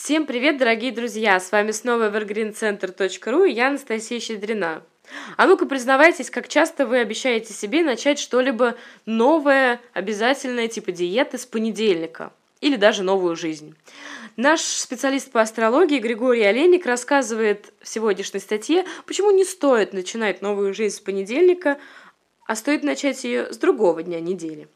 Всем привет, дорогие друзья! С вами снова evergreencenter.ru и я Анастасия Щедрина. А ну-ка признавайтесь, как часто вы обещаете себе начать что-либо новое, обязательное, типа диеты с понедельника или даже новую жизнь. Наш специалист по астрологии Григорий Олейник рассказывает в сегодняшней статье, почему не стоит начинать новую жизнь с понедельника, а стоит начать ее с другого дня недели.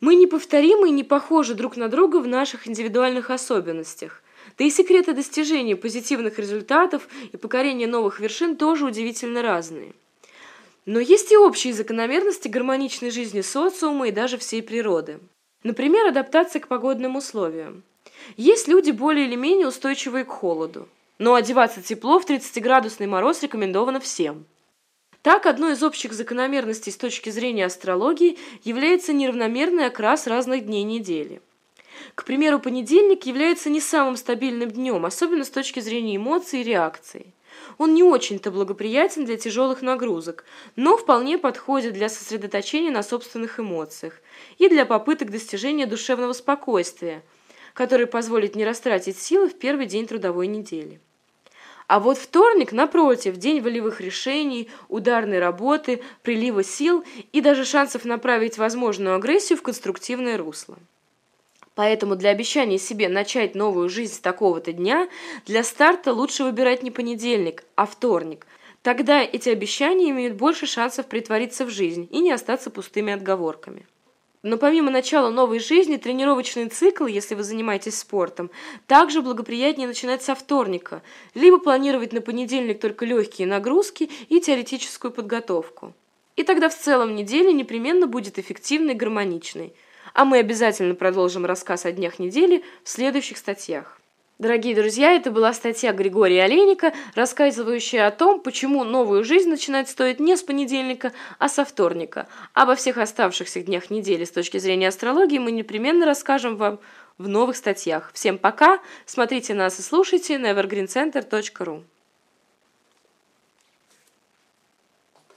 Мы неповторимы и не похожи друг на друга в наших индивидуальных особенностях. Да и секреты достижения позитивных результатов и покорения новых вершин тоже удивительно разные. Но есть и общие закономерности гармоничной жизни социума и даже всей природы. Например, адаптация к погодным условиям. Есть люди более или менее устойчивые к холоду. Но одеваться тепло в 30-градусный мороз рекомендовано всем. Так, одной из общих закономерностей с точки зрения астрологии является неравномерный окрас разных дней недели. К примеру, понедельник является не самым стабильным днем, особенно с точки зрения эмоций и реакций. Он не очень-то благоприятен для тяжелых нагрузок, но вполне подходит для сосредоточения на собственных эмоциях и для попыток достижения душевного спокойствия, который позволит не растратить силы в первый день трудовой недели. А вот вторник, напротив, день волевых решений, ударной работы, прилива сил и даже шансов направить возможную агрессию в конструктивное русло. Поэтому для обещания себе начать новую жизнь с такого-то дня, для старта лучше выбирать не понедельник, а вторник. Тогда эти обещания имеют больше шансов притвориться в жизнь и не остаться пустыми отговорками. Но помимо начала новой жизни, тренировочный цикл, если вы занимаетесь спортом, также благоприятнее начинать со вторника, либо планировать на понедельник только легкие нагрузки и теоретическую подготовку. И тогда в целом неделя непременно будет эффективной и гармоничной. А мы обязательно продолжим рассказ о днях недели в следующих статьях. Дорогие друзья, это была статья Григория Олейника, рассказывающая о том, почему новую жизнь начинать стоит не с понедельника, а со вторника. Обо всех оставшихся днях недели с точки зрения астрологии мы непременно расскажем вам в новых статьях. Всем пока, смотрите нас и слушайте на evergreencenter.ru.